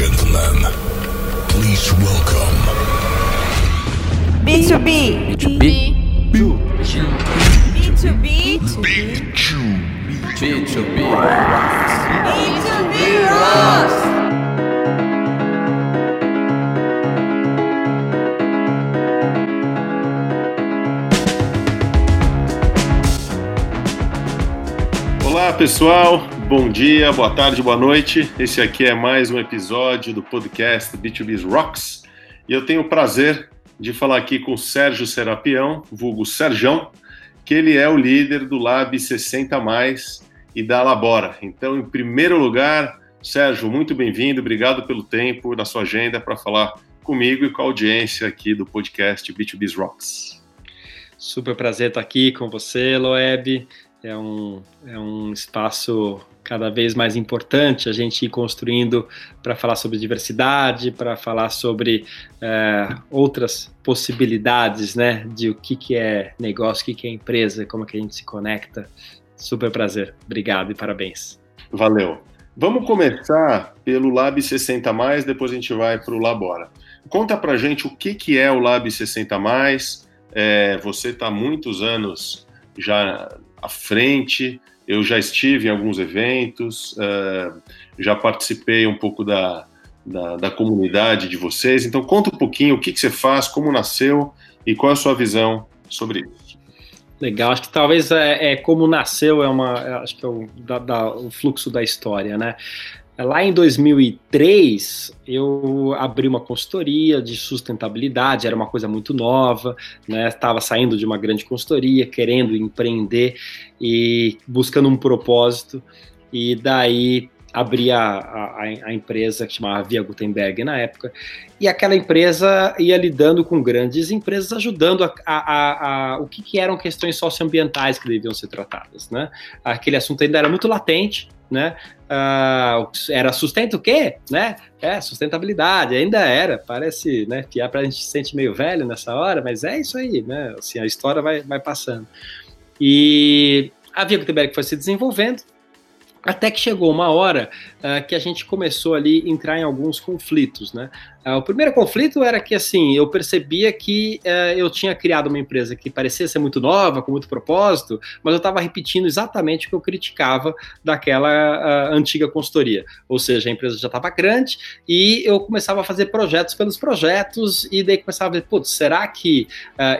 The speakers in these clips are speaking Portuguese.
gentlemen, please welcome B2B. B2B. B2B. Big Chew. B2B. B2B Rocks. Olá pessoal, bom dia, boa tarde, boa noite. Esse aqui é mais um episódio do podcast B2B Rocks e eu tenho o prazer de falar aqui com o Sérgio Serapião, vulgo Serjão, que ele é o líder do Lab 60 Mais e da Labora. Então, em primeiro lugar, Sérgio, muito bem-vindo, obrigado pelo tempo na sua agenda para falar comigo e com a audiência aqui do podcast B2B Rocks. Super prazer estar aqui com você, Loeb. É um, é um espaço cada vez mais importante a gente ir construindo para falar sobre diversidade, para falar sobre é, outras possibilidades, né, de o que, que é negócio, o que, que é empresa, como que a gente se conecta. Super prazer. Obrigado e parabéns. Valeu. Vamos começar pelo Lab 60 mais, depois a gente vai para o Labora. Conta pra gente o que, que é o Lab 60 mais. É, você está muitos anos já à frente. Eu já estive em alguns eventos, uh, já participei um pouco da, da, da, comunidade de vocês. Então, conta um pouquinho o que, que você faz, como nasceu e qual é a sua visão sobre isso. Legal, acho que talvez é, é como nasceu é uma, acho que é o, da, da, o fluxo da história, né? Lá em 2003, eu abri uma consultoria de sustentabilidade, era uma coisa muito nova, né? Estava saindo de uma grande consultoria, querendo empreender e buscando um propósito. E daí abri a, a, a, empresa que chamava Via Gutenberg na época, e aquela empresa ia lidando com grandes empresas, ajudando a, a, a o que, que, eram questões socioambientais que deviam ser tratadas. Né? Aquele assunto ainda era muito latente, né? Uh, era sustento o quê? Né? É, sustentabilidade, ainda era, parece, né? Que a gente se sente meio velho nessa hora, mas é isso aí, né? Assim, a história vai, vai passando. E a Via Gutenberg foi se desenvolvendo, até que chegou uma hora uh, que a gente começou ali a entrar em alguns conflitos, né? Uh, o primeiro conflito era que, assim, eu percebia que uh, eu tinha criado uma empresa que parecia ser muito nova, com muito propósito, mas eu estava repetindo exatamente o que eu criticava daquela antiga consultoria. Ou seja, a empresa já estava grande e eu começava a fazer projetos pelos projetos e daí começava a ver, putz, será que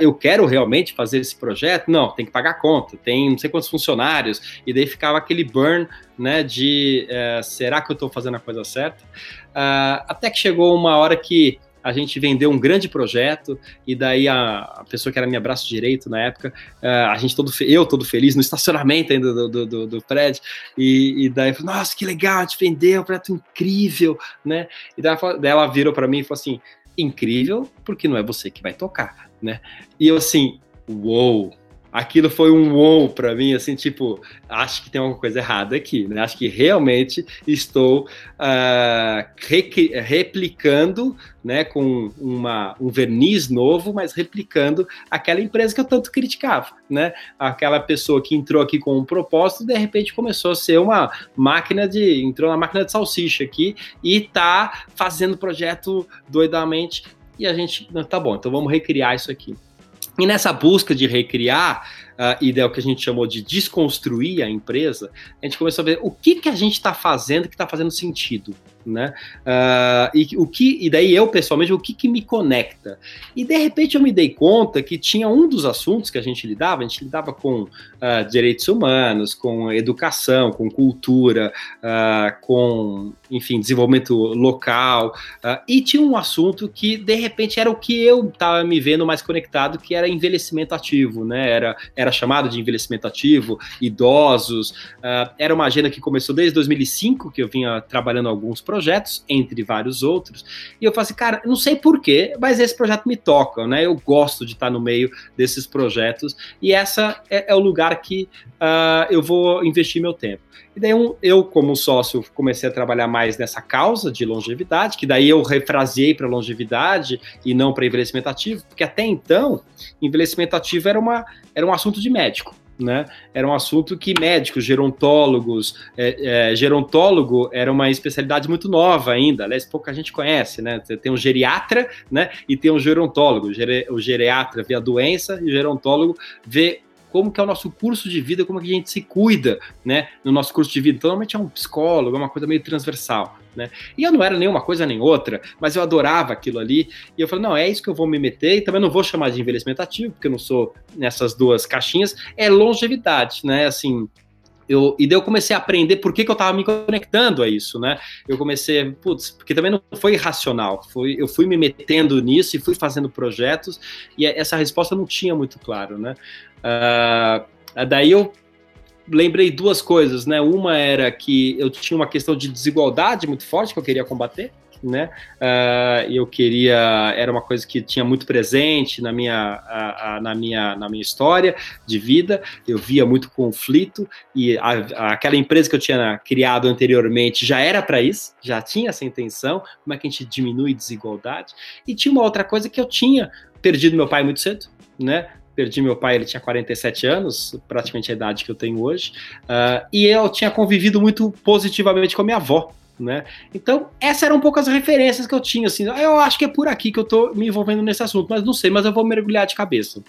eu quero realmente fazer esse projeto? Não, tem que pagar conta, tem não sei quantos funcionários, e daí ficava aquele burn né, de uh, será que eu estou fazendo a coisa certa? Uh, até que chegou uma hora que a gente vendeu um grande projeto e daí a, a pessoa que era minha braço direito na época, uh, a gente todo eu todo feliz no estacionamento ainda do, do, do, do prédio e, e daí falou, nossa que legal, a gente vendeu um projeto incrível, né? E daí, daí ela virou para mim e falou assim, incrível porque não é você que vai tocar, né? E eu assim, uou, aquilo foi um wow para mim, assim, tipo, acho que tem alguma coisa errada aqui, né? Acho que realmente estou uh, re replicando, né, com uma, um verniz novo, mas replicando aquela empresa que eu tanto criticava, né? Aquela pessoa que entrou aqui com um propósito, de repente começou a ser uma máquina de, entrou na máquina de salsicha aqui e tá fazendo projeto doidamente e a gente, tá bom, então vamos recriar isso aqui. E nessa busca de recriar, uh, e é o que a gente chamou de desconstruir a empresa, a gente começou a ver o que, que a gente está fazendo que está fazendo sentido né? Uh, e o que e daí eu pessoalmente o que, que me conecta e de repente eu me dei conta que tinha um dos assuntos que a gente lidava, a gente lidava com uh, direitos humanos, com educação, com cultura, uh, com enfim desenvolvimento local e tinha um assunto que de repente era o que eu estava me vendo mais conectado, que era envelhecimento ativo, né? Era era chamado de envelhecimento ativo, idosos, era uma agenda que começou desde 2005 que eu vinha trabalhando alguns projetos, entre vários outros. E eu falei assim, cara, não sei porquê, mas esse projeto me toca, né? Eu gosto de estar no meio desses projetos e essa é, é o lugar que uh, eu vou investir meu tempo. E daí um, eu, como sócio, comecei a trabalhar mais nessa causa de longevidade, que daí eu refraseei para longevidade e não para envelhecimento ativo, porque até então, envelhecimento ativo era, uma, era um assunto de médico né? Era um assunto que médicos, gerontólogos, é, é, gerontólogo era uma especialidade muito nova ainda, aliás, pouca gente conhece, né? Tem um geriatra, né? E tem um gerontólogo. O geriatra vê a doença e o gerontólogo vê como que é o nosso curso de vida, como que a gente se cuida, né, no nosso curso de vida. Então, normalmente é um psicólogo, é uma coisa meio transversal, né? E eu não era nenhuma coisa nem outra, mas eu adorava aquilo ali. E eu falei, não, é isso que eu vou me meter. E também não vou chamar de envelhecimento ativo, porque eu não sou nessas duas caixinhas. É longevidade, né? Assim, eu, e daí eu comecei a aprender por que, que eu estava me conectando a isso, né? Eu comecei, putz, porque também não foi racional, foi, eu fui me metendo nisso e fui fazendo projetos, e essa resposta não tinha muito claro, né? Uh, daí eu lembrei duas coisas, né? Uma era que eu tinha uma questão de desigualdade muito forte que eu queria combater, né? Uh, eu queria, era uma coisa que tinha muito presente na minha, na minha, na minha história de vida. Eu via muito conflito e a, aquela empresa que eu tinha criado anteriormente já era para isso, já tinha essa intenção. Como é que a gente diminui desigualdade? E tinha uma outra coisa que eu tinha perdido meu pai muito cedo, né? Perdi meu pai, ele tinha 47 anos, praticamente a idade que eu tenho hoje, uh, e eu tinha convivido muito positivamente com a minha avó, né? Então, essas eram um pouco as referências que eu tinha, assim, eu acho que é por aqui que eu tô me envolvendo nesse assunto, mas não sei, mas eu vou mergulhar de cabeça.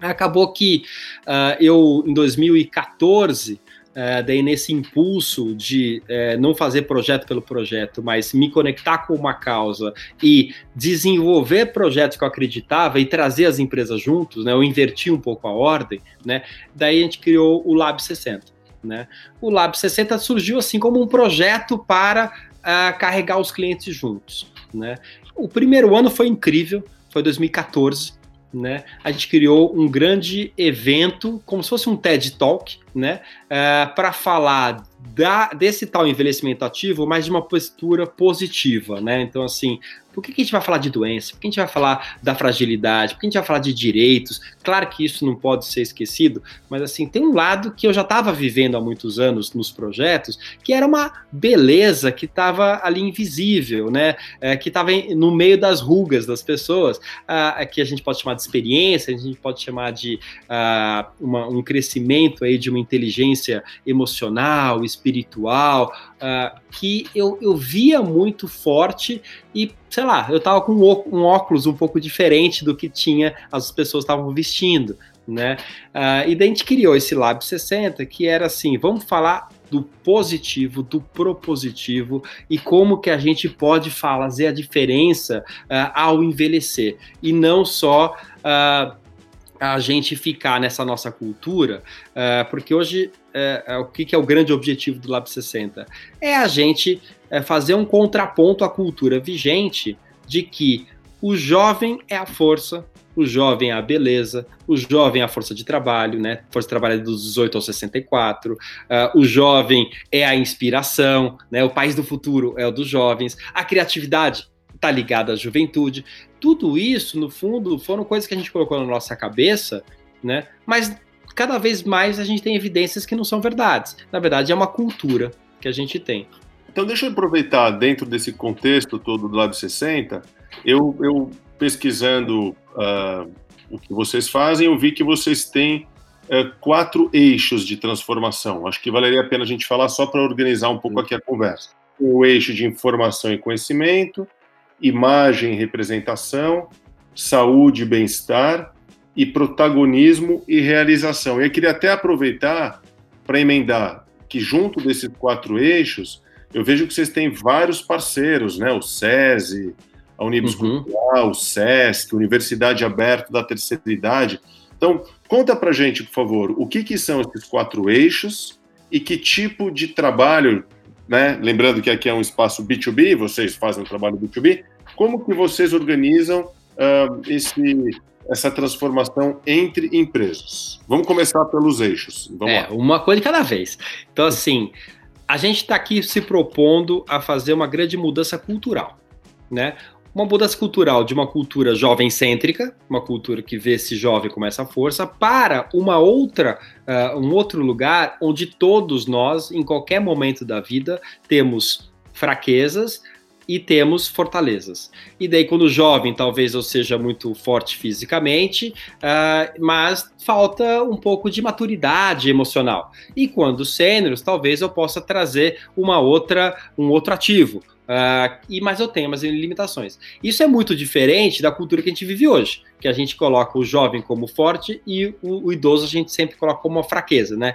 Acabou que uh, eu, em 2014, é, daí nesse impulso de é, não fazer projeto pelo projeto, mas me conectar com uma causa e desenvolver projetos que eu acreditava e trazer as empresas juntos, né? Eu inverti um pouco a ordem, né? Daí a gente criou o Lab 60, né? O Lab 60 surgiu assim como um projeto para uh, carregar os clientes juntos, né? O primeiro ano foi incrível, foi 2014, né? A gente criou um grande evento, como se fosse um TED Talk, né? É, para falar da, desse tal envelhecimento ativo, mas de uma postura positiva, né? Então, assim, por que, que, a gente vai falar de doença? Por que a gente vai falar da fragilidade? Por que a gente vai falar de direitos? Claro que isso não pode ser esquecido, mas assim, tem um lado que eu já estava vivendo há muitos anos nos projetos, que era uma beleza que estava ali invisível, né? É, que estava no meio das rugas das pessoas, ah, que a gente pode chamar de experiência, a gente pode chamar de ah, uma, um crescimento aí de uma inteligência emocional, espiritual, uh, que eu, eu via muito forte e, sei lá, eu tava com um óculos um pouco diferente do que tinha as pessoas estavam vestindo, né? Uh, e daí a gente criou esse Lab 60, que era assim, vamos falar do positivo, do propositivo e como que a gente pode fazer a diferença uh, ao envelhecer e não só uh, a gente ficar nessa nossa cultura, uh, porque hoje uh, uh, o que, que, é o grande objetivo do Lab 60? É a gente fazer um contraponto à cultura vigente de que o jovem é a força, o jovem é a beleza, o jovem é a força de trabalho, né? Força de trabalho é dos 18 aos 64, uh, o jovem é a inspiração, né? O país do futuro é o dos jovens, a criatividade está ligada à juventude. Tudo isso, no fundo, foram coisas que a gente colocou na nossa cabeça, né? Mas cada vez mais a gente tem evidências que não são verdades. Na verdade, é uma cultura que a gente tem. Então, deixa eu aproveitar, dentro desse contexto todo do Lab 60, eu, eu pesquisando uh, o que vocês fazem, eu vi que vocês têm uh, quatro eixos de transformação. Acho que valeria a pena a gente falar só para organizar um pouco aqui a conversa. O eixo de informação e conhecimento, imagem e representação, saúde e bem-estar, e protagonismo e realização. E eu queria até aproveitar para emendar que junto desses quatro eixos, eu vejo que vocês têm vários parceiros, né? O SESI, a Unibus uhum. Cultural, o SESC, Universidade Aberta da Terceira Idade. Então, conta para gente, por favor, o que, que são esses quatro eixos e que tipo de trabalho né? Lembrando que aqui é um espaço B2B, vocês fazem um trabalho B2B. Como que vocês organizam uh, esse, essa transformação entre empresas? Vamos começar pelos eixos. Vamos é, lá. uma coisa de cada vez. Então, assim, a gente está aqui se propondo a fazer uma grande mudança cultural, né? Uma mudança cultural de uma cultura jovem-cêntrica, uma cultura que vê esse jovem com essa força, para uma outra, uh, um outro lugar onde todos nós, em qualquer momento da vida, temos fraquezas, e temos fortalezas. E daí, quando jovem, talvez eu seja muito forte fisicamente, uh, mas falta um pouco de maturidade emocional. E quando sêniores, talvez eu possa trazer uma outra, um outro ativo. Uh, e mas eu tenho umas limitações. Isso é muito diferente da cultura que a gente vive hoje, que a gente coloca o jovem como forte e o, o idoso a gente sempre coloca como uma fraqueza, né?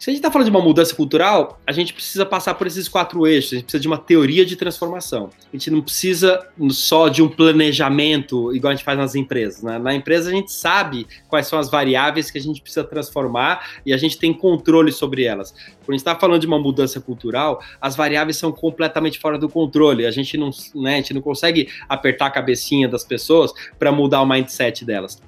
Se a gente está falando de uma mudança cultural, a gente precisa passar por esses quatro eixos, a gente precisa de uma teoria de transformação. A gente não precisa só de um planejamento, igual a gente faz nas empresas. Né? Na empresa, a gente sabe quais são as variáveis que a gente precisa transformar e a gente tem controle sobre elas. Quando a gente está falando de uma mudança cultural, as variáveis são completamente fora do controle. A gente não, né, a gente não consegue apertar a cabecinha das pessoas para mudar o mindset delas.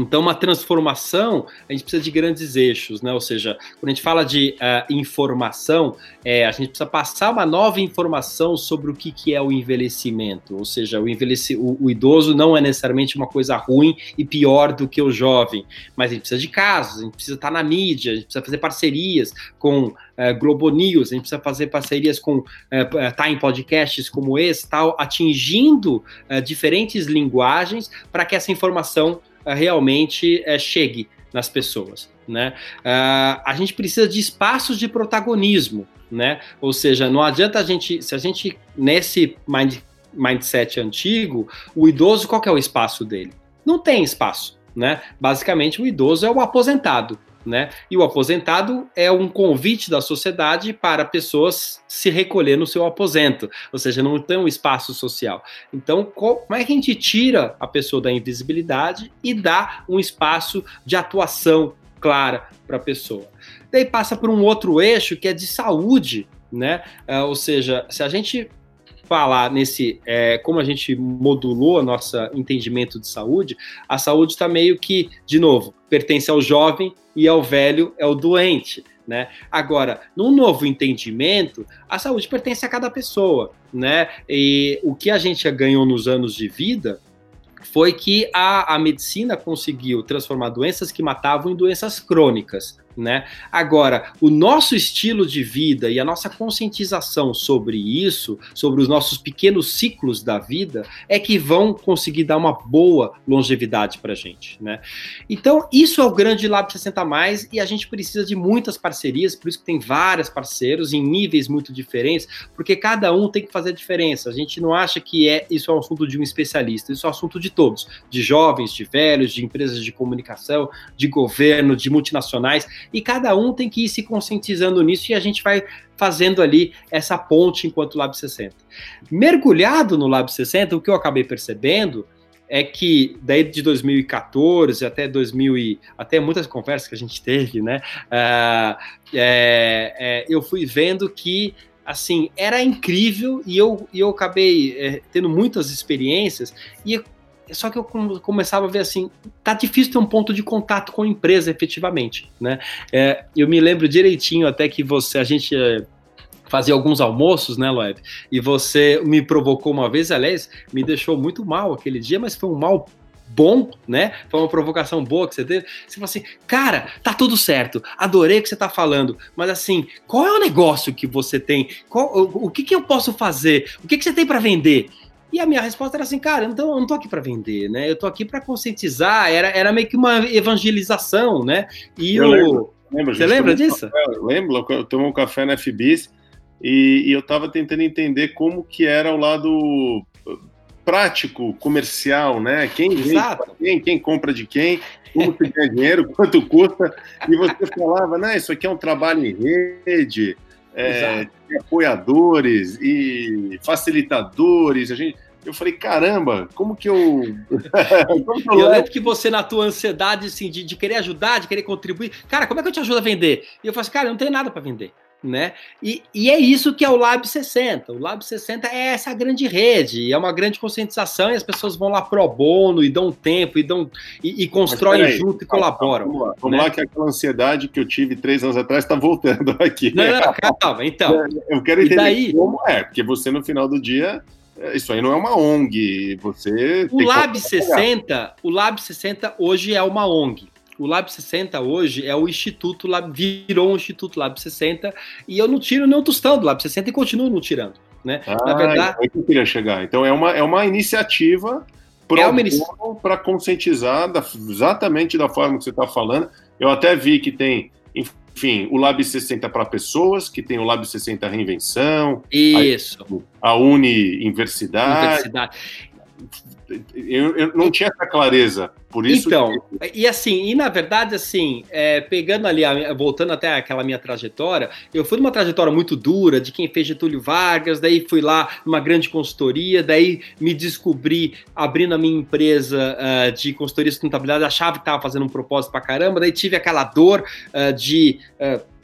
Então, uma transformação, a gente precisa de grandes eixos, né? Ou seja, quando a gente fala de uh, informação, é, a gente precisa passar uma nova informação sobre o que, que é o envelhecimento. Ou seja, o, envelheci, o, o, idoso não é necessariamente uma coisa ruim e pior do que o jovem, mas a gente precisa de casos, a gente precisa estar na mídia, a gente precisa fazer parcerias com uh, Globo News, a gente precisa fazer parcerias com uh, estar em podcasts como esse, tal, atingindo diferentes linguagens para que essa informação realmente é, chegue nas pessoas. Né? Uh, a gente precisa de espaços de protagonismo, né? Ou seja, não adianta a gente, se a gente nesse mind, mindset antigo, o idoso qual é o espaço dele? Não tem espaço, né? Basicamente o idoso é o aposentado, né? E o aposentado é um convite da sociedade para pessoas se recolher no seu aposento, ou seja, não tem um espaço social. Então, como é que a gente tira a pessoa da invisibilidade e dá um espaço de atuação clara para a pessoa? Daí passa por um outro eixo que é de saúde, né? Uh, ou seja, se a gente falar nesse é, como a gente modulou nosso entendimento de saúde, a saúde está meio que, de novo, pertence ao jovem e ao velho é o doente. Né? Agora, num novo entendimento, a saúde pertence a cada pessoa, né? E o que a gente ganhou nos anos de vida foi que a, a medicina conseguiu transformar doenças que matavam em doenças crônicas né? Agora, o nosso estilo de vida e a nossa conscientização sobre isso, sobre os nossos pequenos ciclos da vida, é que vão conseguir dar uma boa longevidade para gente, né? Então, isso é o grande Lab 60 mais e a gente precisa de muitas parcerias, por isso que tem vários parceiros em níveis muito diferentes, porque cada um tem que fazer a diferença. A gente não acha que é isso é um assunto de um especialista, isso é um assunto de todos, de jovens, de velhos, de empresas de comunicação, de governo, de multinacionais e cada um tem que ir se conscientizando nisso e a gente vai fazendo ali essa ponte enquanto Lab 60. Mergulhado no Lab 60, o que eu acabei percebendo é que daí de 2014 até 2000 e, até muitas conversas que a gente teve, né? Uh, é, é, eu fui vendo que assim era incrível e eu, e eu acabei é, tendo muitas experiências e só que eu começava a ver assim, tá difícil ter um ponto de contato com a empresa efetivamente, né? É, eu me lembro direitinho até que você, a gente é, fazia alguns almoços, né, Loeb? E você me provocou uma vez, aliás, me deixou muito mal aquele dia, mas foi um mal bom, né? Foi uma provocação boa que você teve. Você falou assim, cara, tá tudo certo, adorei o que você tá falando, mas assim, qual é o negócio que você tem? Qual, o, o que, que eu posso fazer? O que, que você tem para vender? E a minha resposta era assim, cara, então eu não tô aqui para vender, né? Eu tô aqui para conscientizar, era, era meio que uma evangelização, né? E eu o... lembro, lembro, Você lembra disso? Café, eu lembro, eu tomei um café na FBIS e, e eu estava tentando entender como que era o lado prático, comercial, né? Quem vende quem, quem compra de quem, como se ganha dinheiro, quanto custa. E você falava, né? Isso aqui é um trabalho em rede, é, apoiadores e facilitadores. A gente, eu falei, caramba, como que eu. como que eu, eu lembro que você, na tua ansiedade assim, de, de, querer ajudar, de querer contribuir, cara, como é que eu te ajudo a vender? E eu falei assim, cara, eu não tenho nada para vender né? E, e, é isso que é o Lab 60. O Lab 60 é essa grande rede, é uma grande conscientização e as pessoas vão lá pro bono e dão tempo e dão e, e constroem aí, junto e colaboram. Vamos lá, vamos né? lá que aquela ansiedade que eu tive três anos atrás está voltando aqui. Não, não, calma, então. Eu quero entender daí, como é, porque você no final do dia isso aí não é uma ONG, você O Lab 60, o Lab 60 hoje é uma ONG. O Lab 60 hoje é o Instituto Lab, virou um Instituto Lab 60 e eu não tiro nem um tostão do Lab 60 e continuo não tirando. Né? Ah, Na verdade, é que eu queria chegar. Então é uma, é uma iniciativa para é conscientizar da, exatamente da forma que você está falando. Eu até vi que tem, enfim, o Lab 60 para pessoas, que tem o Lab 60 Reinvenção. Isso. A, a Uni Universidade. Universidade eu, eu, não tinha essa clareza, por isso. Então, que... e assim, e na verdade, assim, é, pegando ali, voltando até aquela minha trajetória, eu fui numa trajetória muito dura de quem fez Getúlio Vargas, daí fui lá numa grande consultoria, daí me descobri abrindo a minha empresa uh, de consultoria de contabilidade, achava que estava fazendo um propósito pra caramba, daí tive aquela dor uh, de. Uh,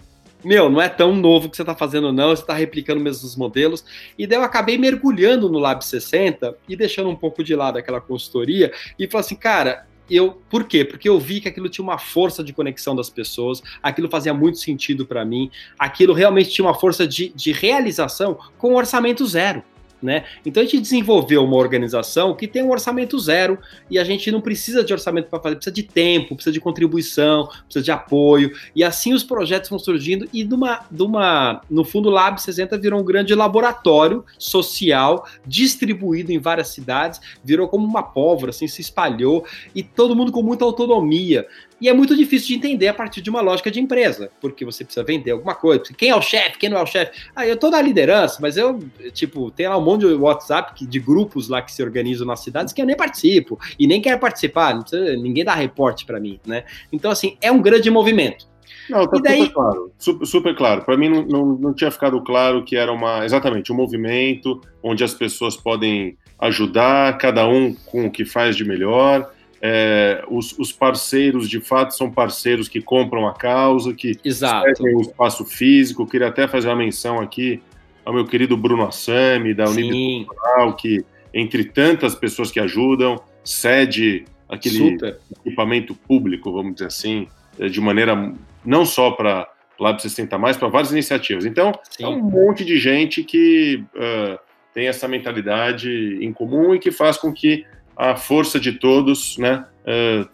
meu, não é tão novo que você está fazendo, não, você está replicando mesmo os modelos. E daí eu acabei mergulhando no Lab 60 e deixando um pouco de lado aquela consultoria e falei assim, cara, eu, por quê? Porque eu vi que aquilo tinha uma força de conexão das pessoas, aquilo fazia muito sentido para mim, aquilo realmente tinha uma força de, de realização com orçamento zero. Né? Então a gente desenvolveu uma organização que tem um orçamento zero e a gente não precisa de orçamento para fazer, precisa de tempo, precisa de contribuição, precisa de apoio. E assim os projetos vão surgindo e de uma, de uma, no fundo o Lab 60 virou um grande laboratório social distribuído em várias cidades, virou como uma pólvora, assim, se espalhou e todo mundo com muita autonomia. E é muito difícil de entender a partir de uma lógica de empresa, porque você precisa vender alguma coisa. Quem é o chefe, quem não é o chefe? Ah, eu tô na liderança, mas eu, tipo, tem lá um monte de WhatsApp de grupos lá que se organizam nas cidades que eu nem participo e nem quero participar, precisa, ninguém dá reporte para mim, né? Então, assim, é um grande movimento. Não, tá daí... super claro, super, super claro. Para mim não, não, não tinha ficado claro que era uma exatamente um movimento onde as pessoas podem ajudar, cada um com o que faz de melhor é, os, os, parceiros de fato são parceiros que compram a causa, que têm o espaço físico. Eu queria até fazer uma menção aqui ao meu querido Bruno Assami, da Unidade Cultural, que, entre tantas pessoas que ajudam, cede aquele Super. equipamento público, vamos dizer assim, é, de maneira não só para Lab 60 mais, para várias iniciativas. Então, Sim. é um monte de gente que uh, tem essa mentalidade em comum e que faz com que a força de todos, né, uh,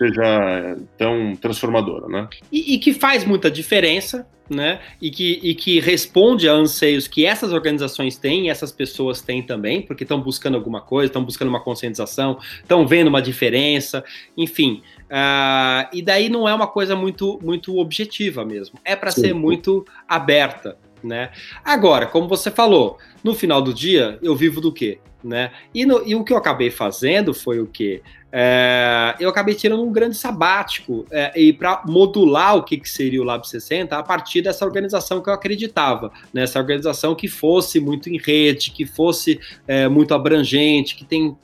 seja tão transformadora, né? E, e, que faz muita diferença, né? E que, e que responde a anseios que essas organizações têm e essas pessoas têm também, porque estão buscando alguma coisa, estão buscando uma conscientização, estão vendo uma diferença, enfim. Uh, e daí não é uma coisa muito, muito objetiva mesmo. É para ser muito aberta, né? Agora, como você falou, no final do dia eu vivo do quê? né? E, no, e o que eu acabei fazendo foi o quê? É, eu acabei tirando um grande sabático é, e para modular o que, que seria o Lab 60 a partir dessa organização que eu acreditava, nessa né? organização que fosse muito em rede, que fosse é, muito abrangente, que tem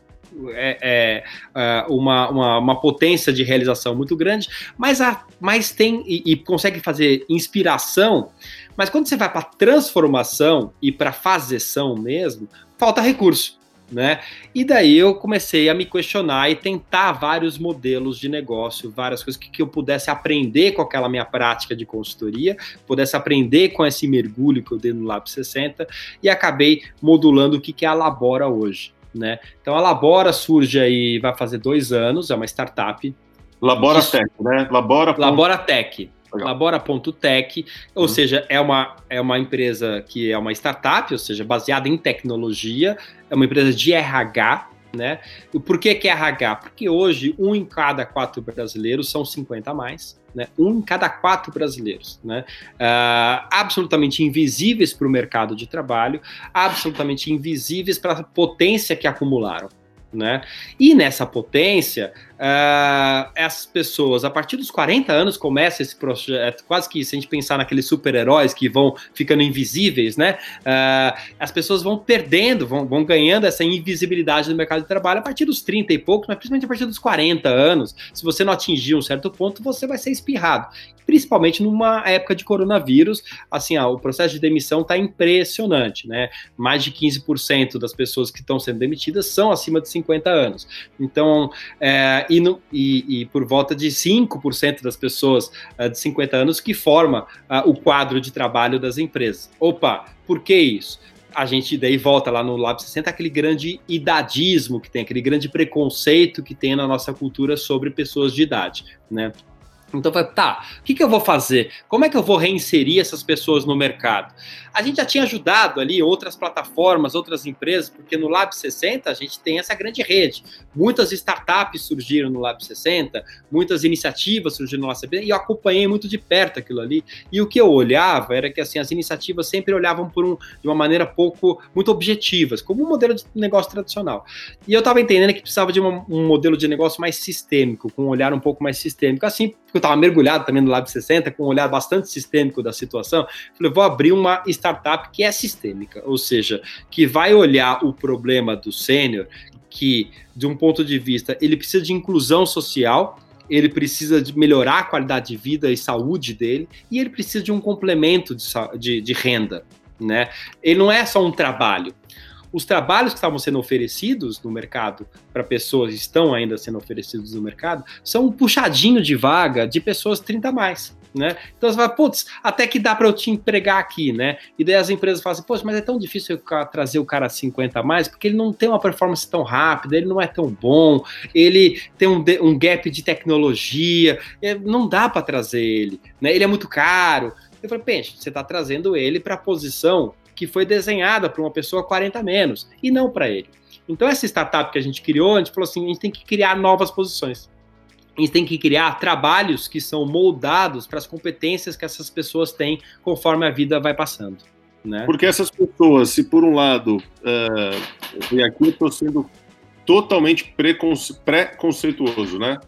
é, é, é, uma, uma, uma, potência de realização muito grande, mas, a, mas tem e, e consegue fazer inspiração. Mas quando você vai para transformação e para fazeção mesmo, falta recurso né? E daí eu comecei a me questionar e tentar vários modelos de negócio, várias coisas que, que eu pudesse aprender com aquela minha prática de consultoria, pudesse aprender com esse mergulho que eu dei no Lab 60 e acabei modulando o que, que é a Labora hoje, né? Então a Labora surge aí, vai fazer dois anos, é uma startup. Labora Tech, né? Labora. Labora Tech. Labora.tech, ou uhum. seja, é uma, é uma empresa que é uma startup, ou seja, baseada em tecnologia, é uma empresa de RH, né? E por que, que é RH? Porque hoje um em cada quatro brasileiros são 50 a mais, né? Um em cada quatro brasileiros, né? Uh, absolutamente invisíveis para o mercado de trabalho, absolutamente invisíveis para a potência que acumularam. Né? E nessa potência, uh, essas pessoas, a partir dos 40 anos, começa esse projeto, quase que se a gente pensar naqueles super-heróis que vão ficando invisíveis, né? Uh, as pessoas vão perdendo, vão, vão ganhando essa invisibilidade no mercado de trabalho a partir dos 30 e poucos, mas principalmente a partir dos 40 anos. Se você não atingir um certo ponto, você vai ser espirrado. Principalmente numa época de coronavírus, assim, o processo de demissão está impressionante, né? Mais de 15% das pessoas que estão sendo demitidas são acima de 50 anos. Então, é, e, no, e, e, por volta de 5% das pessoas uh, de 50 anos que forma uh, o quadro de trabalho das empresas. Opa, por que isso? a gente daí volta lá no Lab 60 aquele grande idadismo que tem, aquele grande preconceito que tem na nossa cultura sobre pessoas de idade, né? Então, tá, o que, que eu vou fazer? Como é que eu vou reinserir essas pessoas no mercado? A gente já tinha ajudado ali outras plataformas, outras empresas, porque no Lab 60 a gente tem essa grande rede. Muitas startups surgiram no Lab 60, muitas iniciativas surgiram no Lab 60, e eu acompanhei muito de perto aquilo ali. E o que eu olhava era que assim, as iniciativas sempre olhavam por um, de uma maneira pouco, muito objetivas, como um modelo de negócio tradicional. E eu estava entendendo que precisava de uma, um modelo de negócio mais sistêmico, com um olhar um pouco mais sistêmico. Assim, eu estava mergulhado também no Lab 60, com um olhar bastante sistêmico da situação, falei, vou abrir uma startup que é sistêmica, ou seja, que vai olhar o problema do sênior, que, de um ponto de vista, ele precisa de inclusão social, ele precisa de melhorar a qualidade de vida e saúde dele, e ele precisa de um complemento de, de, de renda. Né? Ele não é só um trabalho, os trabalhos que estavam sendo oferecidos no mercado para pessoas estão ainda sendo oferecidos no mercado são um puxadinho de vaga de pessoas 30 a mais. Né? Então você fala, putz, até que dá para eu te empregar aqui, né? E daí as empresas falam assim, pô, mas é tão difícil eu trazer o cara 50 a mais, porque ele não tem uma performance tão rápida, ele não é tão bom, ele tem um, um gap de tecnologia, é, não dá para trazer ele, né? Ele é muito caro. Eu falei, pensa, você está trazendo ele para a posição que foi desenhada para uma pessoa 40 menos e não para ele. Então, essa startup que a gente criou, a gente falou assim: a gente tem que criar novas posições. A gente tem que criar trabalhos que são moldados para as competências que essas pessoas têm conforme a vida vai passando. Né? Porque essas pessoas, se por um lado, uh, e aqui eu estou sendo totalmente preconceituoso, né?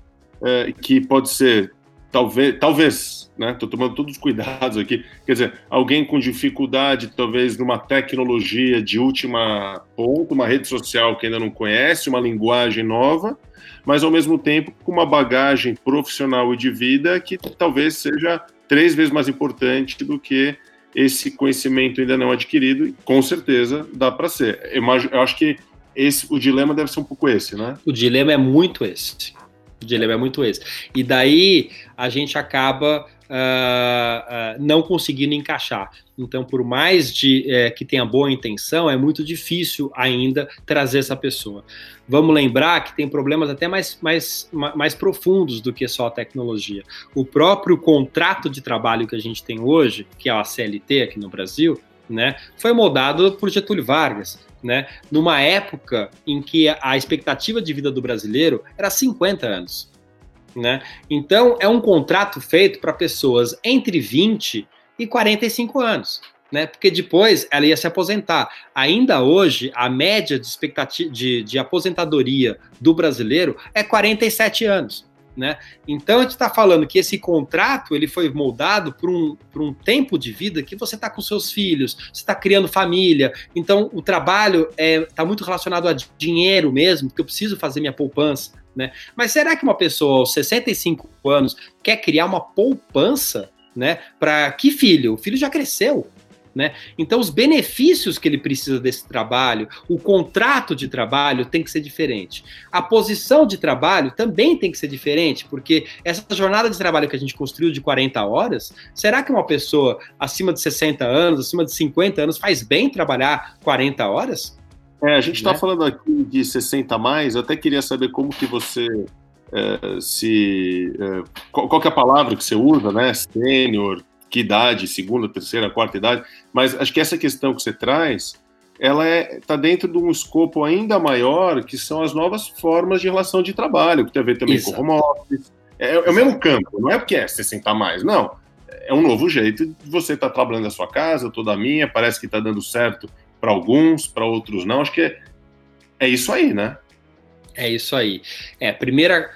Uh, que pode ser talvez, talvez, né? Estou tomando todos os cuidados aqui. Quer dizer, alguém com dificuldade, talvez, numa tecnologia de última ponto, uma rede social que ainda não conhece, uma linguagem nova, mas ao mesmo tempo com uma bagagem profissional e de vida que talvez seja três vezes mais importante do que esse conhecimento ainda não adquirido. E com certeza dá para ser. Eu, eu acho que esse, o dilema deve ser um pouco esse, né? O dilema é muito esse. O dilema é muito esse. E daí a gente acaba uh, uh, não conseguindo encaixar. Então, por mais de, uh, que tenha boa intenção, é muito difícil ainda trazer essa pessoa. Vamos lembrar que tem problemas até mais, mais, mais profundos do que só a tecnologia. O próprio contrato de trabalho que a gente tem hoje, que é a CLT aqui no Brasil, né, foi moldado por Getúlio Vargas né? Numa época em que a expectativa de vida do brasileiro era 50 anos, né? Então é um contrato feito para pessoas entre 20 e 45 anos. Né, porque depois ela ia se aposentar. Ainda hoje, a média de expectativa de, de aposentadoria do brasileiro é 47 anos né? Então a gente está falando que esse contrato ele foi moldado por um, por um tempo de vida que você está com seus filhos, você está criando família. Então o trabalho está é, tá muito relacionado a dinheiro mesmo, porque eu preciso fazer minha poupança. Né? Mas será que uma pessoa aos 65 anos quer criar uma poupança né, para que filho? O filho já cresceu. Né? Então, os benefícios que ele precisa desse trabalho, o contrato de trabalho tem que ser diferente. A posição de trabalho também tem que ser diferente, porque essa jornada de trabalho que a gente construiu de 40 horas, será que uma pessoa acima de 60 anos, acima de 50 anos, faz bem trabalhar 40 horas? É, a gente está né? falando aqui de 60 a mais, eu até queria saber como que você é, se. É, qual, qual é a palavra que você usa, né? Sênior, que idade, segunda, terceira, quarta idade, mas acho que essa questão que você traz, ela está é, tá dentro de um escopo ainda maior, que são as novas formas de relação de trabalho, que tem a ver também Isso. com home office. É, é, o mesmo campo, não é porque é 60 mais, não. É um novo jeito de você estar tá trabalhando na sua casa, toda a minha, parece que está dando certo para alguns, para outros não. Acho que é, é isso aí, né? É isso aí. É, primeira,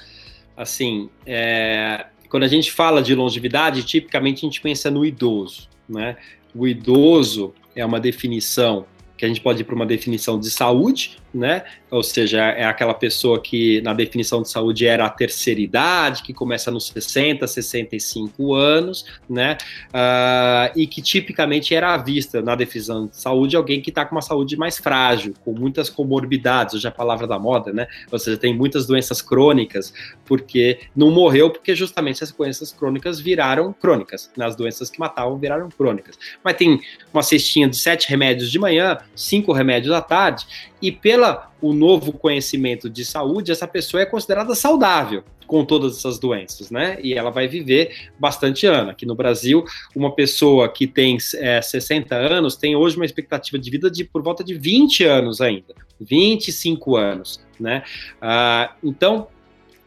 assim, é, quando a gente fala de longevidade, tipicamente a gente pensa no idoso, né? O idoso é uma definição que a gente pode ir para uma definição de saúde, né? Ou seja, é aquela pessoa que na definição de saúde era a terceira idade, que começa nos 60, 65 anos, né? Uh, e que tipicamente era vista na definição de saúde alguém que está com uma saúde mais frágil, com muitas comorbidades, hoje é a palavra da moda, né? Ou seja, tem muitas doenças crônicas, porque não morreu porque justamente as doenças crônicas viraram crônicas, né? as doenças que matavam viraram crônicas. Mas tem uma cestinha de sete remédios de manhã, cinco remédios à tarde, e pela o novo conhecimento de saúde, essa pessoa é considerada saudável com todas essas doenças, né? E ela vai viver bastante ano. Aqui no Brasil, uma pessoa que tem é, 60 anos tem hoje uma expectativa de vida de por volta de 20 anos ainda, 25 anos, né? Ah, então,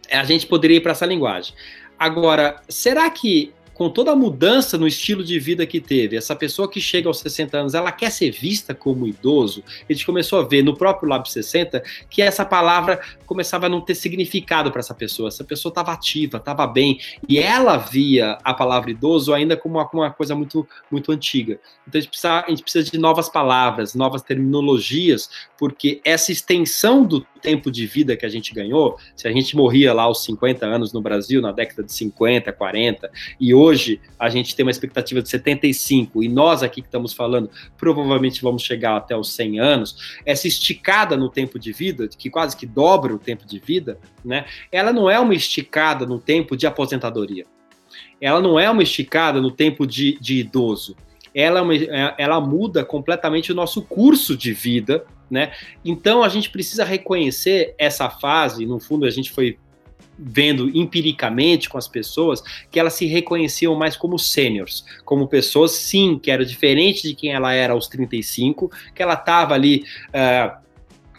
a gente poderia ir para essa linguagem. Agora, será que com toda a mudança no estilo de vida que teve, essa pessoa que chega aos 60 anos, ela quer ser vista como idoso, a gente começou a ver no próprio Lab 60 que essa palavra começava a não ter significado para essa pessoa. Essa pessoa estava ativa, estava bem, e ela via a palavra idoso ainda como uma, uma, coisa muito, muito antiga. Então a gente, precisa, a gente precisa de novas palavras, novas terminologias, porque essa extensão do tempo de vida que a gente ganhou, se a gente morria lá aos 50 anos no Brasil, na década de 50, 40, e hoje a gente tem uma expectativa de 75, e nós aqui que estamos falando, provavelmente vamos chegar até os 100 anos, essa esticada no tempo de vida, que quase que dobra o tempo de vida, né, ela não é uma esticada no tempo de aposentadoria. Ela não é uma esticada no tempo de, de idoso ela, é ela muda completamente o nosso curso de vida, né? Então a gente precisa reconhecer essa fase, no fundo a gente foi vendo empiricamente com as pessoas que elas se reconheciam mais como sêniors, como pessoas, sim, que era diferente de quem ela era aos 35, que ela estava ali uh,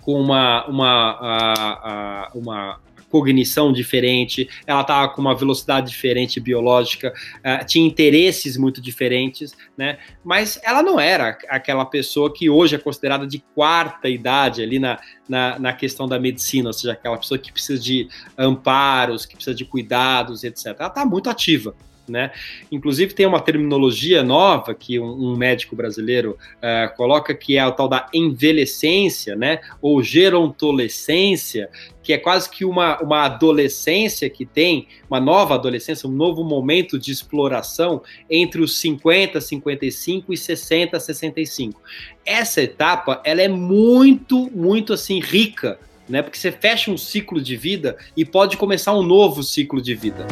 com uma, uma, uh, uh, uma cognição diferente, ela estava com uma velocidade diferente biológica, uh, tinha interesses muito diferentes, né? Mas ela não era aquela pessoa que hoje é considerada de quarta idade ali na, na, na questão da medicina, ou seja, aquela pessoa que precisa de amparos, que precisa de cuidados, etc. Ela está muito ativa né? Inclusive tem uma terminologia nova que um, um médico brasileiro uh, coloca que é o tal da envelhecência, né? Ou gerontolescência, que é quase que uma, uma adolescência que tem, uma nova adolescência, um novo momento de exploração entre os 50, 55 e 60, 65. Essa etapa, ela é muito, muito assim rica, né? Porque você fecha um ciclo de vida e pode começar um novo ciclo de vida.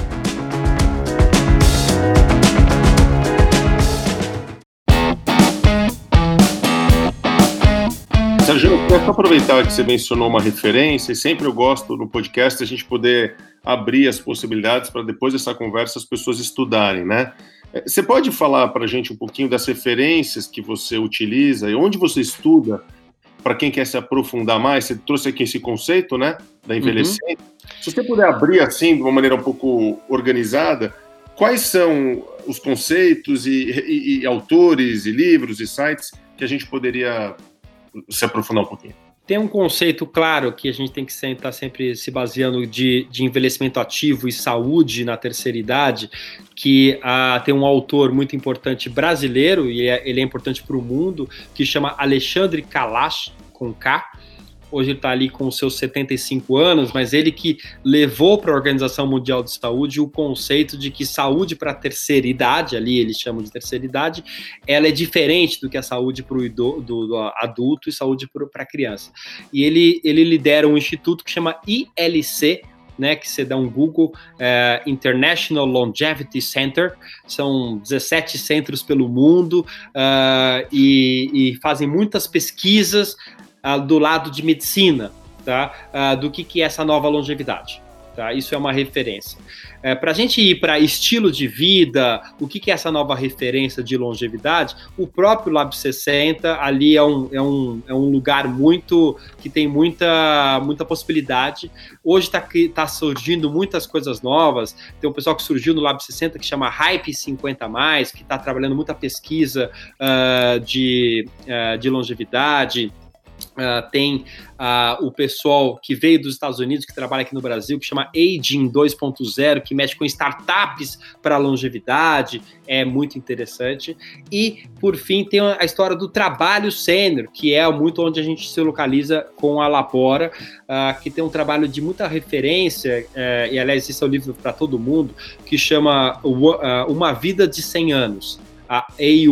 Eu quero aproveitar que você mencionou uma referência, e sempre eu gosto no podcast a gente poder abrir as possibilidades para depois dessa conversa as pessoas estudarem, né? É, você pode falar para a gente um pouquinho das referências que você utiliza e onde você estuda para quem quer se aprofundar mais? Você trouxe aqui esse conceito, né, da envelhecimento. Uhum. Se você puder abrir assim de uma maneira um pouco organizada, quais são os conceitos e, e, e autores e livros e sites que a gente poderia se aprofundar um pouquinho. Tem um conceito claro que a gente tem que estar tá sempre se baseando de, de envelhecimento ativo e saúde na terceira idade, que uh, tem um autor muito importante brasileiro, e é, ele é importante para o mundo, que chama Alexandre Kalash, com K, hoje ele está ali com seus 75 anos, mas ele que levou para a Organização Mundial de Saúde o conceito de que saúde para a terceira idade, ali eles chamam de terceira idade, ela é diferente do que a saúde para o do, do adulto e saúde para a criança. E ele, ele lidera um instituto que chama ILC, né, que você dá um Google, é, International Longevity Center, são 17 centros pelo mundo uh, e, e, fazem muitas pesquisas uh, do lado de medicina, tá? Uh, do que, que é essa nova longevidade. Tá? Isso é uma referência. É, para a gente ir para estilo de vida, o que, que é essa nova referência de longevidade? O próprio Lab 60 ali é um, é um, é um lugar muito que tem muita, muita possibilidade. Hoje está tá surgindo muitas coisas novas. Tem um pessoal que surgiu no Lab 60 que chama Hype 50 que está trabalhando muita pesquisa uh, de, uh, de longevidade Uh, tem uh, o pessoal que veio dos Estados Unidos, que trabalha aqui no Brasil, que chama Aging 2.0, que mexe com startups para longevidade, é muito interessante. E, por fim, tem a história do trabalho sênior, que é muito onde a gente se localiza com a Labora, uh, que tem um trabalho de muita referência, uh, e aliás, esse é um livro para todo mundo, que chama Uma Vida de 100 Anos, a 100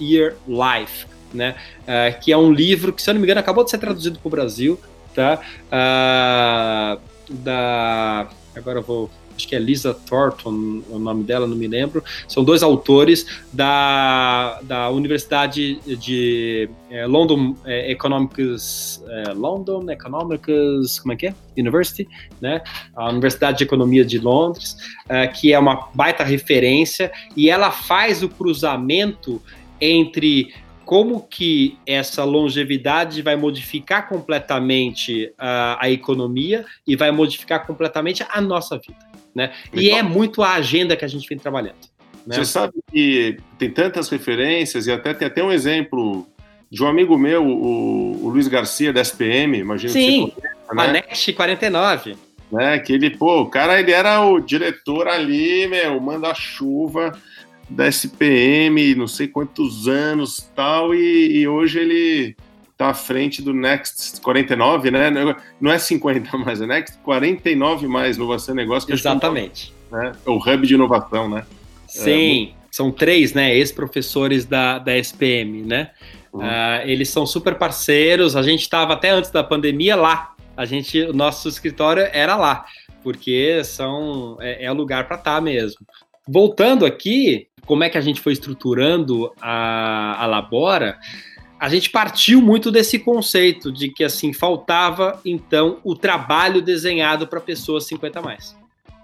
Year Life né? Uh, que é um livro que, se eu não me engano, acabou de ser traduzido para o Brasil, tá? Uh, da agora eu vou acho que é Lisa Thornton, o nome dela, não me lembro. São dois autores da, da Universidade de é, London é, Economics, é, London Economics, como é que é? University, né? A Universidade de Economia de Londres, que é uma baita referência e ela faz o cruzamento entre como que essa longevidade vai modificar completamente a, a economia e vai modificar completamente a nossa vida, né? E é muito a agenda que a gente vem trabalhando. Né? Você sabe que tem tantas referências e até tem até um exemplo de um amigo meu, o, o Luiz Garcia da SPM, imagina Sim, que você conhece, né? a Next 49. Né, que ele, pô, o cara ele era o diretor ali, meu, manda-chuva da SPM, não sei quantos anos tal, e, e hoje ele está à frente do Next 49, né? Não é 50 mais, é Next 49 mais inovação e negócio. É Exatamente. É, né? o hub de inovação, né? Sim, é, são três, né? Ex-professores da, da SPM, né? Uhum. Uh, eles são super parceiros. A gente estava até antes da pandemia lá. A gente, o nosso escritório era lá, porque são é, é o lugar para estar tá mesmo. Voltando aqui, como é que a gente foi estruturando a, a Labora, a gente partiu muito desse conceito de que assim faltava então o trabalho desenhado para pessoas 50 a mais.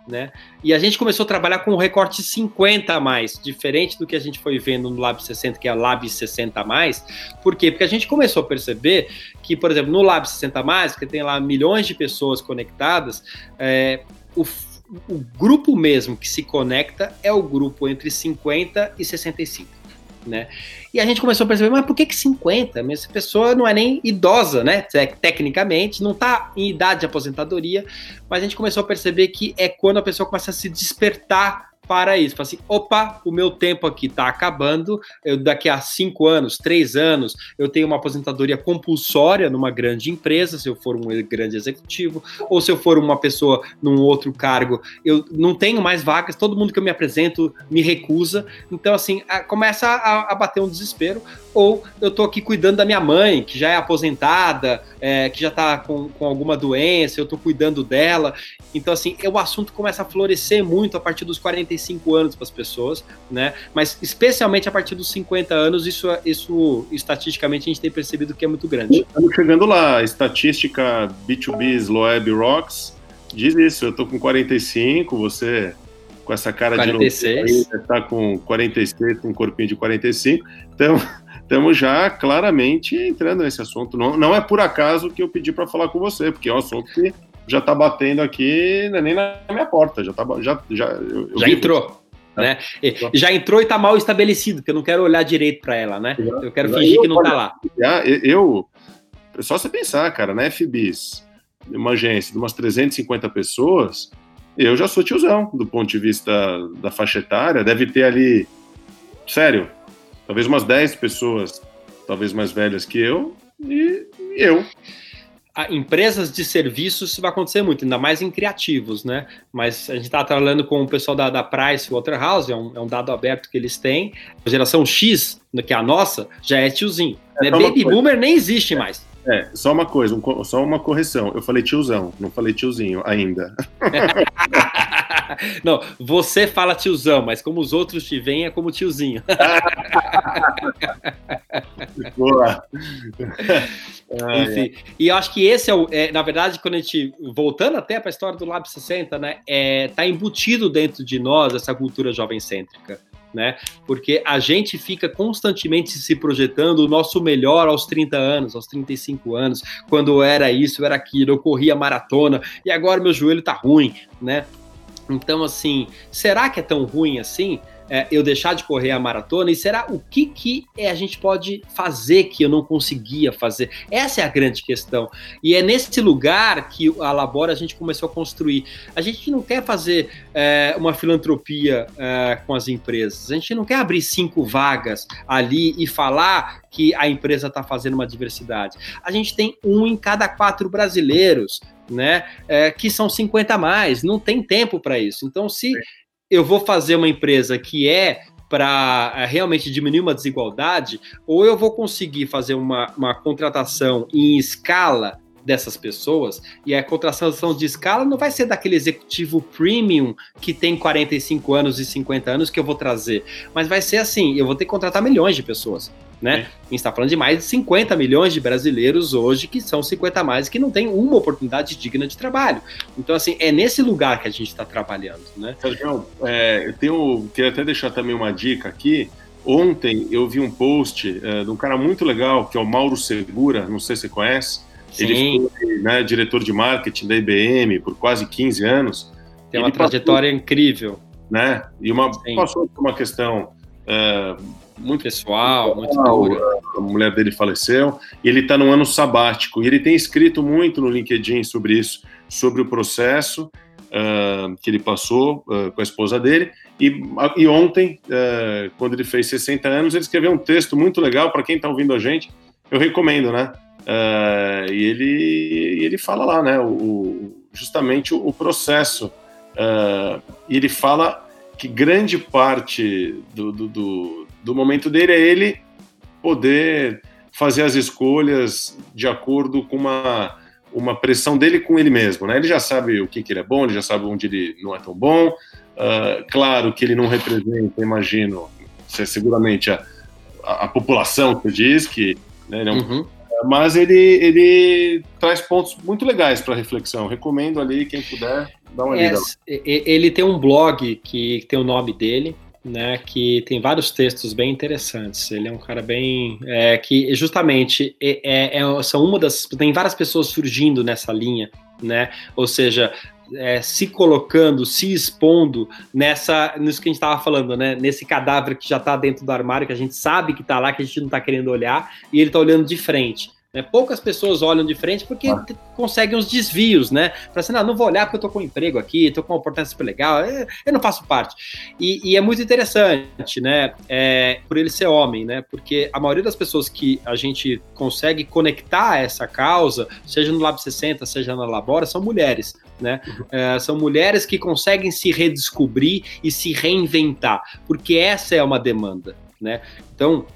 Né? E a gente começou a trabalhar com o recorte 50 a mais, diferente do que a gente foi vendo no Lab 60, que é Lab 60 a mais. Por quê? Porque a gente começou a perceber que, por exemplo, no Lab 60 a mais, que tem lá milhões de pessoas conectadas, é, o o grupo mesmo que se conecta é o grupo entre 50 e 65. Né? E a gente começou a perceber, mas por que, que 50? Essa pessoa não é nem idosa, né? Tecnicamente, não está em idade de aposentadoria, mas a gente começou a perceber que é quando a pessoa começa a se despertar para isso. Fala assim, opa, o meu tempo aqui está acabando, eu, daqui a cinco anos, três anos, eu tenho uma aposentadoria compulsória numa grande empresa, se eu for um grande executivo, ou se eu for uma pessoa num outro cargo, eu não tenho mais vagas, todo mundo que eu me apresento me recusa, então assim, a, começa a, a bater um desespero, ou eu estou aqui cuidando da minha mãe, que já é aposentada, é, que já está com, com alguma doença, eu estou cuidando dela. Então, assim, o assunto começa a florescer muito a partir dos 45 anos para as pessoas, né? Mas especialmente a partir dos 50 anos, isso, isso estatisticamente a gente tem percebido que é muito grande. Estamos chegando lá, a estatística B2B Sloeb Rocks diz isso, eu estou com 45, você com essa cara 46. de novo, está com 46, com um corpinho de 45. Então, estamos já claramente entrando nesse assunto. Não, não é por acaso que eu pedi para falar com você, porque é um assunto que já está batendo aqui, é nem na minha porta, já tá, já, já, eu, eu já entrou. Né? Já entrou e está mal estabelecido, porque eu não quero olhar direito para ela, né? Eu quero fingir que não está lá. Eu, só você pensar, cara, na FBIS, uma agência de umas 350 pessoas, eu já sou tiozão do ponto de vista da faixa etária, deve ter ali, sério, talvez umas 10 pessoas, talvez mais velhas que eu, e eu. A empresas de serviços vai acontecer muito, ainda mais em criativos, né? Mas a gente está trabalhando com o pessoal da, da Price Waterhouse, é um, é um dado aberto que eles têm. A geração X, que é a nossa, já é tiozinho. É, né? Baby Boomer nem existe mais. É, só uma coisa, um, só uma correção. Eu falei tiozão, não falei tiozinho ainda. não, você fala tiozão, mas como os outros te veem, é como tiozinho. Boa. Enfim, e eu acho que esse é o. É, na verdade, quando a gente. Voltando até para a história do Lab 60, né? É, tá embutido dentro de nós essa cultura jovem cêntrica né? Porque a gente fica constantemente se projetando o nosso melhor aos 30 anos, aos 35 anos, quando era isso, era aquilo, eu corria maratona e agora meu joelho tá ruim, né? Então, assim, será que é tão ruim assim? é, eu deixar de correr a maratona? E será o que, que é, a gente pode fazer que eu não conseguia fazer? Essa é a grande questão. E é nesse lugar que a Labora a gente começou a construir. A gente não quer fazer é, uma filantropia é, com as empresas, a gente não quer abrir cinco vagas ali e falar que a empresa está fazendo uma diversidade. A gente tem um em cada quatro brasileiros, né? É, que são 50 a mais, não tem tempo para isso. Então, se eu vou fazer uma empresa que é para eh, realmente diminuir uma desigualdade, ou eu vou conseguir fazer uma, uma contratação em escala dessas pessoas, e a contratação de escala não vai ser daquele executivo premium que tem 45 anos e 50 anos que eu vou trazer, mas vai ser assim, eu vou ter que contratar milhões de pessoas. Né? A gente está falando de mais de 50 milhões de brasileiros hoje que são 50 a mais que não têm uma oportunidade digna de trabalho. Então, assim, é nesse lugar que a gente está trabalhando. Né? Sérgio, é, eu tenho, queria até deixar também uma dica aqui. Ontem eu vi um post é, de um cara muito legal, que é o Mauro Segura, não sei se você conhece. Sim. Ele foi né, diretor de marketing da IBM por quase 15 anos. Tem uma trajetória passou, incrível. Né? E uma, passou por uma questão é, muito pessoal, muito dura. A mulher dele faleceu e ele está num ano sabático. E ele tem escrito muito no LinkedIn sobre isso, sobre o processo uh, que ele passou uh, com a esposa dele. E, e ontem, uh, quando ele fez 60 anos, ele escreveu um texto muito legal para quem está ouvindo a gente. Eu recomendo, né? e ele, ele fala lá, né? O, justamente o, o processo. e ele fala que grande parte do, do, do, do momento dele é ele poder fazer as escolhas de acordo com uma, uma pressão dele com ele mesmo. Né? Ele já sabe o que, que ele é bom, ele já sabe onde ele não é tão bom. Uh, claro que ele não representa, imagino, seguramente a, a, a população que diz que né, ele é um, uhum. mas ele, ele traz pontos muito legais para reflexão. Recomendo ali quem puder dar uma é, Ele tem um blog que tem o nome dele, né, que tem vários textos bem interessantes. Ele é um cara bem é, que justamente é, é, é, são uma das tem várias pessoas surgindo nessa linha, né? Ou seja, é, se colocando, se expondo nessa, nisso que a gente estava falando, né? Nesse cadáver que já está dentro do armário, que a gente sabe que está lá, que a gente não está querendo olhar, e ele está olhando de frente. Né? Poucas pessoas olham de frente porque ah. conseguem os desvios, né? Para assim, não, não vou olhar porque eu tô com um emprego aqui, tô com uma oportunidade super legal, eu não faço parte. E, e é muito interessante, né? É, por ele ser homem, né? Porque a maioria das pessoas que a gente consegue conectar a essa causa, seja no Lab 60, seja na Labora, são mulheres. Né? Uhum. É, são mulheres que conseguem se redescobrir e se reinventar, porque essa é uma demanda. Né? Então,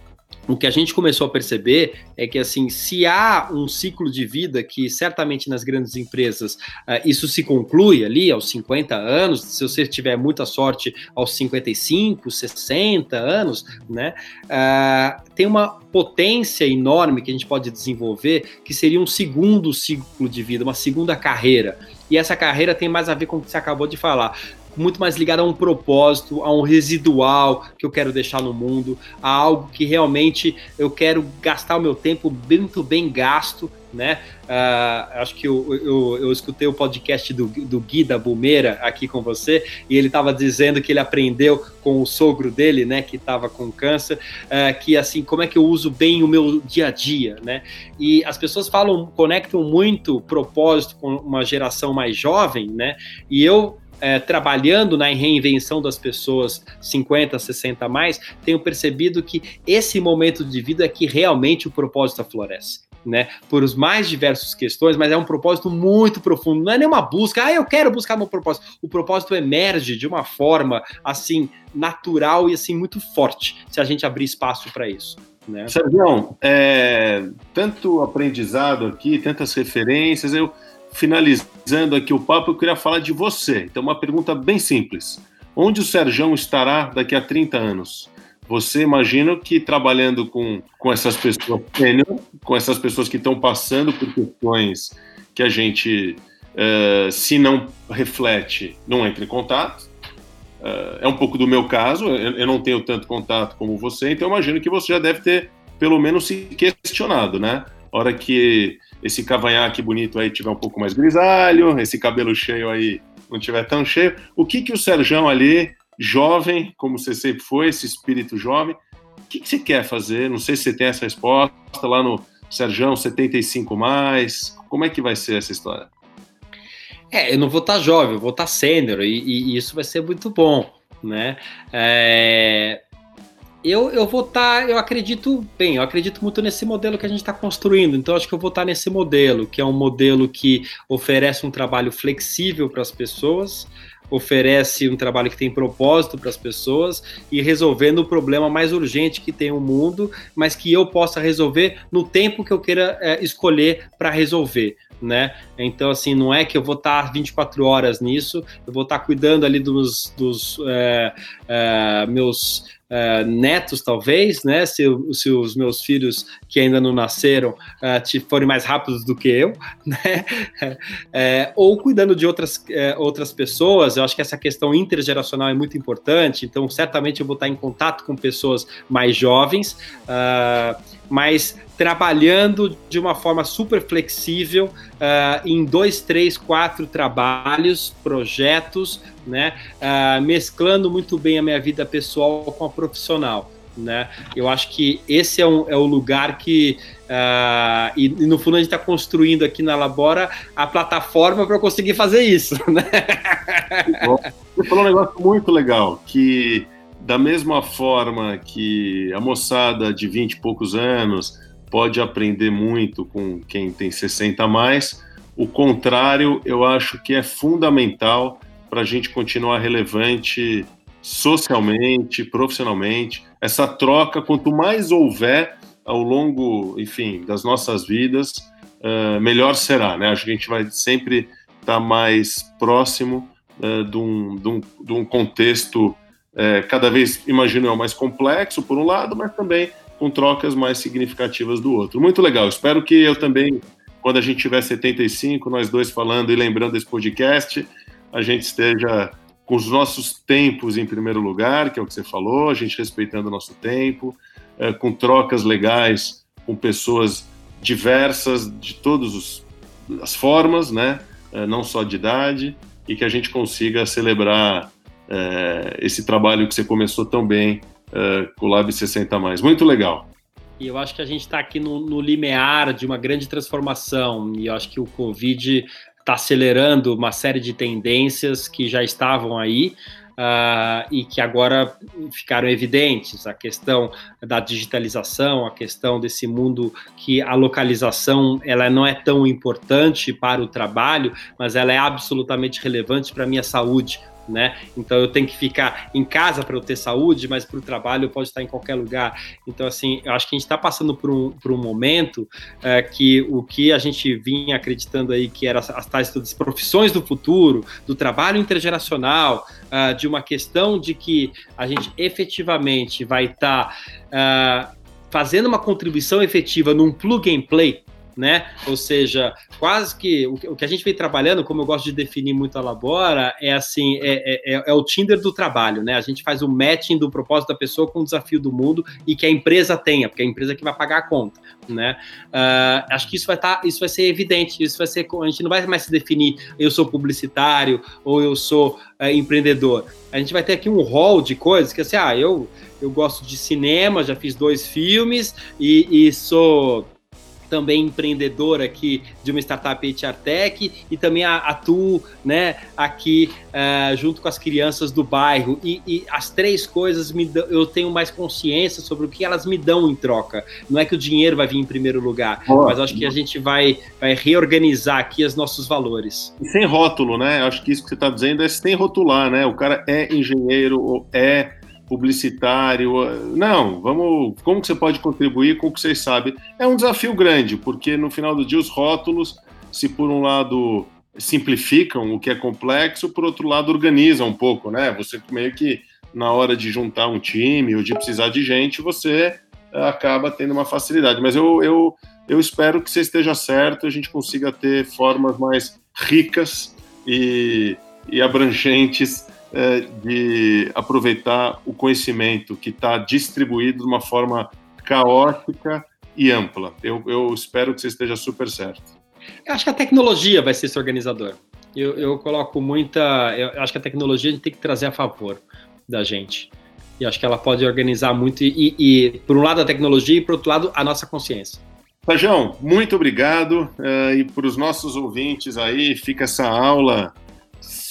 o que a gente começou a perceber é que, assim, se há um ciclo de vida que certamente nas grandes empresas uh, isso se conclui ali aos 50 anos, se você tiver muita sorte aos 55, 60 anos, né, uh, tem uma potência enorme que a gente pode desenvolver que seria um segundo ciclo de vida, uma segunda carreira. E essa carreira tem mais a ver com o que você acabou de falar muito mais ligado a um propósito, a um residual que eu quero deixar no mundo, a algo que realmente eu quero gastar o meu tempo muito bem gasto, né? Uh, acho que eu, eu, eu, escutei o podcast do, do Gui da Bumeira aqui com você e ele estava dizendo que ele aprendeu com o sogro dele, né, que estava com câncer, uh, que assim, como é que eu uso bem o meu dia a dia, né? E as pessoas falam, conectam muito propósito com uma geração mais jovem, né? E eu é, trabalhando na reinvenção das pessoas 50, 60 a mais, tenho percebido que esse momento de vida é que realmente o propósito floresce. Né, por os mais diversos questões, mas é um propósito muito profundo. Não é nenhuma busca, ah, eu quero buscar meu propósito. O propósito emerge de uma forma assim natural e assim muito forte, se a gente abrir espaço para isso. Né? Sérgio, é, tanto aprendizado aqui, tantas referências, eu finalizando aqui o papo, eu queria falar de você. Então, uma pergunta bem simples. Onde o Serjão estará daqui a 30 anos? Você imagina que trabalhando com, com essas pessoas com essas pessoas que estão passando por questões que a gente, uh, se não reflete, não entra em contato. Uh, é um pouco do meu caso, eu, eu, não tenho tanto contato como você, então imagino que você já deve ter, pelo menos, se questionado, né? Hora que esse cavanhaque bonito aí tiver um pouco mais grisalho, esse cabelo cheio aí não tiver tão cheio. O que que o Serjão ali, jovem, como você sempre foi, esse espírito jovem, o que, que você quer fazer? Não sei se você tem essa resposta lá no Serjão 75 mais. Como é que vai ser essa história? É, eu não vou estar tá jovem, eu vou estar tá sênior e, e, isso vai ser muito bom, né? É, eu, eu vou estar, tá, eu acredito, bem, eu acredito muito nesse modelo que a gente está construindo, então acho que eu vou estar tá nesse modelo, que é um modelo que oferece um trabalho flexível para as pessoas, oferece um trabalho que tem propósito para as pessoas e resolvendo o problema mais urgente que tem o mundo, mas que eu possa resolver no tempo que eu queira é, escolher para resolver. né? Então, assim, não é que eu vou estar 24 horas nisso, eu vou estar cuidando ali dos, dos é, é, meus é, netos, talvez, né? Se, se, os meus filhos que ainda não nasceram uh, forem mais rápidos do que eu, né? É, ou cuidando de outras, é, outras pessoas, eu acho que essa questão intergeracional é muito importante, então certamente eu vou estar em contato com pessoas mais jovens, uh, mas trabalhando de uma forma super flexível uh, em dois, três, quatro trabalhos, projetos, né? Uh, mesclando muito bem a minha vida pessoal com a profissional. Né? Eu acho que esse é, um, é o lugar que uh, e, e, no fundo a gente está construindo aqui na Labora a plataforma para conseguir fazer isso, né? Você falou um negócio muito legal que da mesma forma que a moçada de 20 e poucos anos pode aprender muito com quem tem 60 a mais, o contrário eu acho que é fundamental para a gente continuar relevante socialmente, profissionalmente. Essa troca, quanto mais houver ao longo, enfim, das nossas vidas, uh, melhor será, né? Acho que a gente vai sempre estar tá mais próximo uh, de, um, de, um, de um contexto é, cada vez, imagino eu, mais complexo, por um lado, mas também com trocas mais significativas do outro. Muito legal. Espero que eu também, quando a gente tiver 75, nós dois falando e lembrando desse podcast, a gente esteja com os nossos tempos em primeiro lugar, que é o que você falou, a gente respeitando o nosso tempo, é, com trocas legais com pessoas diversas de todas as formas, né? É, não só de idade, e que a gente consiga celebrar é, esse trabalho que você começou tão bem é, com o Lab 60 mais. Muito legal. E eu acho que a gente está aqui no, no, limiar de uma grande transformação. E eu acho que o Covid está acelerando uma série de tendências que já estavam aí. Uh, e que agora ficaram evidentes a questão da digitalização, a questão desse mundo que a localização ela não é tão importante para o trabalho, mas ela é absolutamente relevante para a minha saúde, né? Então eu tenho que ficar em casa para eu ter saúde, mas para o trabalho eu posso estar em qualquer lugar. Então, assim, eu acho que a gente está passando por um, por um momento é, que o que a gente vinha acreditando aí que eram as tais profissões do futuro, do trabalho intergeracional, uh, de uma questão de que a gente efetivamente vai estar tá, uh, fazendo uma contribuição efetiva num plug and play né? Ou seja, quase que o, que a gente vem trabalhando, como eu gosto de definir muito a Labora, é assim, é, é, é, o Tinder do trabalho, né? A gente faz o matching do propósito da pessoa com o desafio do mundo e que a empresa tenha, porque é a empresa que vai pagar a conta, né? Uh, acho que isso vai estar, tá, isso vai ser evidente, isso vai ser, a gente não vai mais se definir, eu sou publicitário ou eu sou uh, empreendedor. A gente vai ter aqui um hall de coisas que assim, ah, eu eu gosto de cinema, já fiz dois filmes e, e sou também empreendedor aqui de uma startup HR Tech e também atuo né, aqui uh, junto com as crianças do bairro. E, e, as três coisas me dão, eu tenho mais consciência sobre o que elas me dão em troca. Não é que o dinheiro vai vir em primeiro lugar, mas acho que a gente vai, vai reorganizar aqui os nossos valores. E sem rótulo, né? Acho que isso que você está dizendo é sem rotular, né? O cara é engenheiro ou é publicitário. Não, vamos. Como que você pode contribuir com o que vocês sabem? É um desafio grande, porque no final do dia os rótulos, se por um lado simplificam o que é complexo, por outro lado organizam um pouco, né? Você meio que na hora de juntar um time ou de precisar de gente, você acaba tendo uma facilidade. Mas eu, eu, eu espero que você esteja certo, a gente consiga ter formas mais ricas e, e abrangentes é, de aproveitar o conhecimento que está distribuído de uma forma caótica e ampla. Eu, eu, espero que você esteja super certo. Eu acho que a tecnologia vai ser esse organizador. Eu, eu coloco muita. Eu acho que a tecnologia a gente tem que trazer a favor da gente. E acho que ela pode organizar muito, e, e, e por um lado a tecnologia e por outro lado a nossa consciência. Pajão, muito obrigado. Uh, e para os nossos ouvintes aí, fica essa aula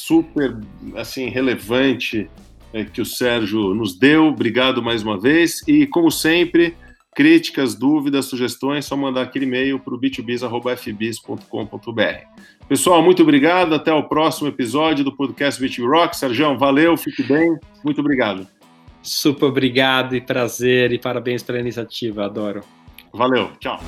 super assim relevante é, que o Sérgio nos deu. Obrigado mais uma vez e como sempre, críticas, dúvidas, sugestões, só mandar aquele e-mail para o b2bis@fbis.com.br. Pessoal, muito obrigado. Até o próximo episódio do podcast B2B Rock. Sérgio, valeu, fique bem. Muito obrigado. Super obrigado e prazer e parabéns pela iniciativa. Adoro. Valeu. Tchau.